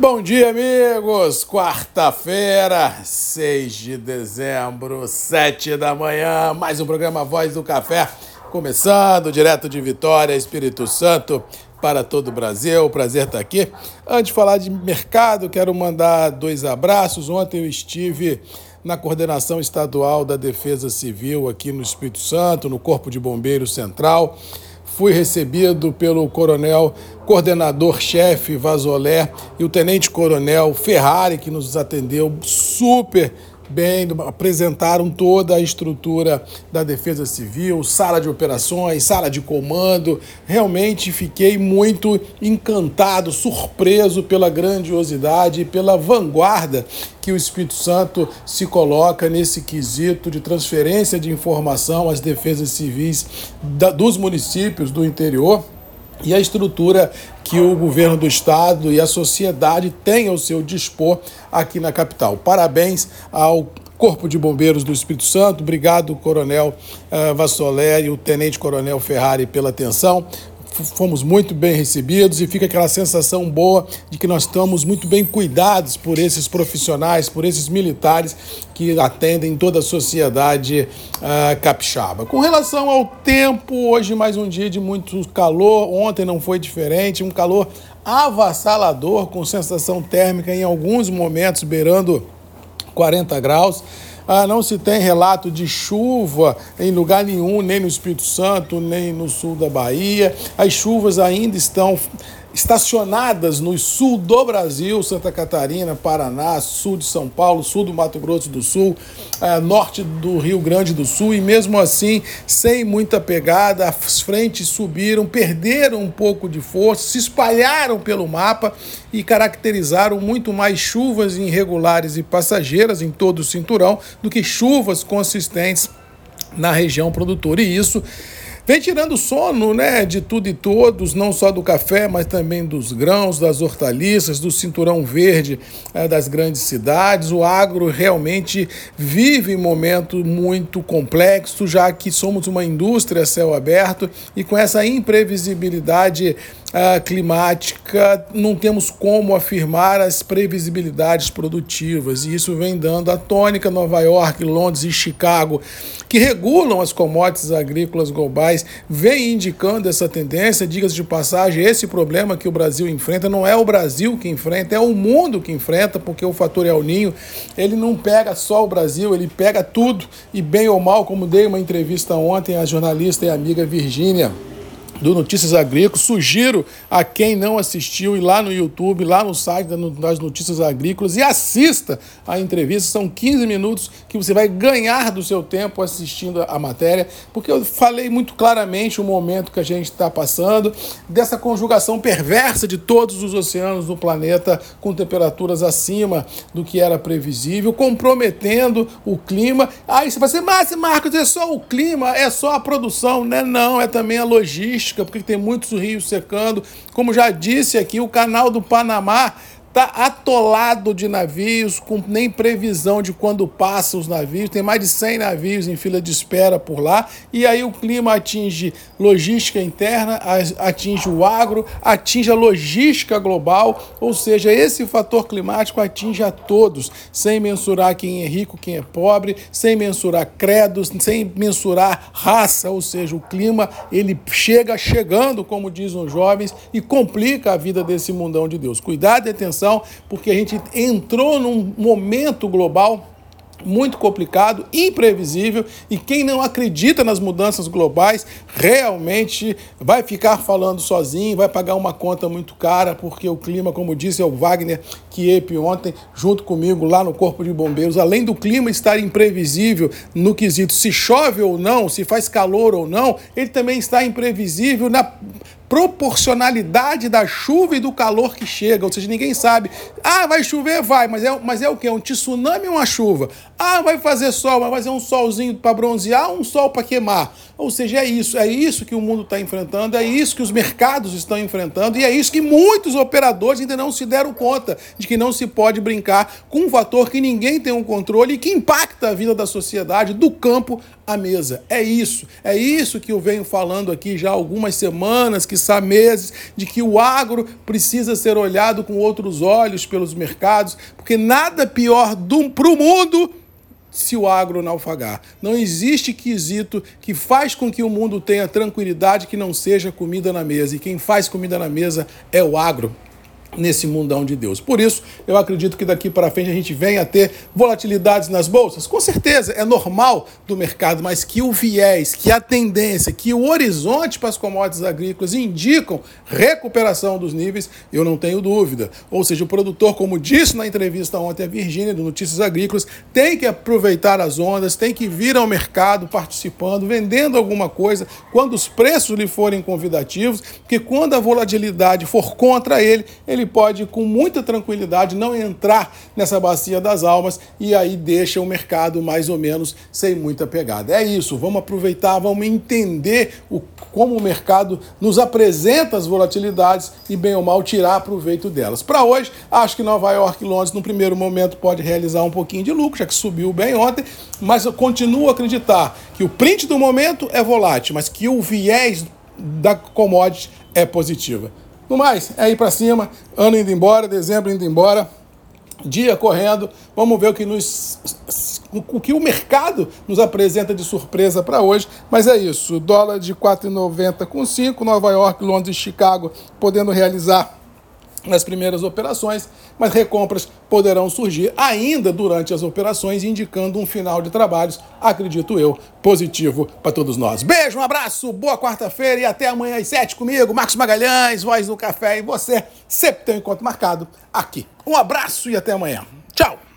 Bom dia, amigos! Quarta-feira, 6 de dezembro, 7 da manhã, mais um programa Voz do Café, começando direto de Vitória, Espírito Santo, para todo o Brasil. Prazer estar aqui. Antes de falar de mercado, quero mandar dois abraços. Ontem eu estive na coordenação estadual da Defesa Civil aqui no Espírito Santo, no Corpo de Bombeiros Central fui recebido pelo coronel coordenador-chefe Vazolé e o tenente-coronel Ferrari, que nos atendeu super bem, apresentaram toda a estrutura da Defesa Civil, sala de operações, sala de comando. Realmente fiquei muito encantado, surpreso pela grandiosidade e pela vanguarda que o Espírito Santo se coloca nesse quesito de transferência de informação às defesas civis dos municípios do interior e a estrutura que o governo do estado e a sociedade têm ao seu dispor aqui na capital. Parabéns ao Corpo de Bombeiros do Espírito Santo, obrigado, Coronel uh, Vassolé e o Tenente Coronel Ferrari pela atenção fomos muito bem recebidos e fica aquela sensação boa de que nós estamos muito bem cuidados por esses profissionais, por esses militares que atendem toda a sociedade uh, capixaba. Com relação ao tempo, hoje mais um dia de muito calor, ontem não foi diferente, um calor avassalador, com sensação térmica em alguns momentos beirando 40 graus. Ah, não se tem relato de chuva em lugar nenhum, nem no Espírito Santo, nem no sul da Bahia. As chuvas ainda estão estacionadas no sul do Brasil, Santa Catarina, Paraná, sul de São Paulo, sul do Mato Grosso do Sul, eh, norte do Rio Grande do Sul, e mesmo assim, sem muita pegada, as frentes subiram, perderam um pouco de força, se espalharam pelo mapa e caracterizaram muito mais chuvas irregulares e passageiras em todo o cinturão do que chuvas consistentes na região produtora. E isso Vem tirando sono né, de tudo e todos, não só do café, mas também dos grãos, das hortaliças, do cinturão verde é, das grandes cidades. O agro realmente vive momento muito complexo, já que somos uma indústria a céu aberto e com essa imprevisibilidade climática, não temos como afirmar as previsibilidades produtivas. E isso vem dando a tônica Nova York, Londres e Chicago, que regulam as commodities agrícolas globais, vem indicando essa tendência. Diga-se de passagem, esse problema que o Brasil enfrenta não é o Brasil que enfrenta, é o mundo que enfrenta, porque o fator El Ninho, ele não pega só o Brasil, ele pega tudo, e bem ou mal, como dei uma entrevista ontem à jornalista e amiga Virgínia do Notícias Agrícolas. Sugiro a quem não assistiu ir lá no YouTube, lá no site das Notícias Agrícolas e assista a entrevista. São 15 minutos que você vai ganhar do seu tempo assistindo a matéria, porque eu falei muito claramente o momento que a gente está passando, dessa conjugação perversa de todos os oceanos do planeta com temperaturas acima do que era previsível, comprometendo o clima. Aí você vai dizer, mas Marcos, é só o clima, é só a produção. Não é não, é também a logística porque tem muitos rios secando. Como já disse aqui, o canal do Panamá está atolado de navios, com nem previsão de quando passam os navios. Tem mais de 100 navios em fila de espera por lá. E aí o clima atinge logística interna, atinge o agro, atinge a logística global. Ou seja, esse fator climático atinge a todos, sem mensurar quem é rico, quem é pobre, sem mensurar credos, sem mensurar raça. Ou seja, o clima ele chega chegando, como dizem os jovens, e complica a vida desse mundão de Deus. Cuidado e atenção atenção, porque a gente entrou num momento global muito complicado, imprevisível, e quem não acredita nas mudanças globais realmente vai ficar falando sozinho, vai pagar uma conta muito cara, porque o clima, como disse o Wagner Kiep ontem, junto comigo lá no Corpo de Bombeiros, além do clima estar imprevisível no quesito se chove ou não, se faz calor ou não, ele também está imprevisível na proporcionalidade da chuva e do calor que chega. Ou seja, ninguém sabe. Ah, vai chover? Vai, mas é, mas é o quê? Um tsunami uma chuva? Ah, vai fazer sol, mas vai ser um solzinho para bronzear um sol para queimar. Ou seja, é isso, é isso que o mundo está enfrentando, é isso que os mercados estão enfrentando e é isso que muitos operadores ainda não se deram conta de que não se pode brincar com um fator que ninguém tem um controle e que impacta a vida da sociedade, do campo à mesa. É isso, é isso que eu venho falando aqui já há algumas semanas, conversar meses de que o agro precisa ser olhado com outros olhos pelos mercados, porque nada pior para o mundo se o agro naufragar. Não existe quesito que faz com que o mundo tenha tranquilidade que não seja comida na mesa. E quem faz comida na mesa é o agro nesse mundão de Deus. Por isso, eu acredito que daqui para frente a gente venha a ter volatilidades nas bolsas. Com certeza, é normal do mercado, mas que o viés, que a tendência, que o horizonte para as commodities agrícolas indicam recuperação dos níveis, eu não tenho dúvida. Ou seja, o produtor, como disse na entrevista ontem a Virgínia, do Notícias Agrícolas, tem que aproveitar as ondas, tem que vir ao mercado participando, vendendo alguma coisa, quando os preços lhe forem convidativos, porque quando a volatilidade for contra ele, ele ele pode, com muita tranquilidade, não entrar nessa bacia das almas e aí deixa o mercado mais ou menos sem muita pegada. É isso, vamos aproveitar, vamos entender o, como o mercado nos apresenta as volatilidades e, bem ou mal, tirar proveito delas. Para hoje, acho que Nova York e Londres, no primeiro momento, pode realizar um pouquinho de lucro, já que subiu bem ontem, mas eu continuo a acreditar que o print do momento é volátil, mas que o viés da commodity é positiva. No mais, é ir para cima, ano indo embora, dezembro indo embora, dia correndo. Vamos ver o que nos o que o mercado nos apresenta de surpresa para hoje, mas é isso. Dólar de 4,90 com 5, Nova York, Londres e Chicago podendo realizar nas primeiras operações, mas recompras poderão surgir ainda durante as operações, indicando um final de trabalhos, acredito eu, positivo para todos nós. Beijo, um abraço, boa quarta-feira e até amanhã às sete comigo, Marcos Magalhães, Voz do Café e você sempre tem um encontro marcado aqui. Um abraço e até amanhã. Tchau!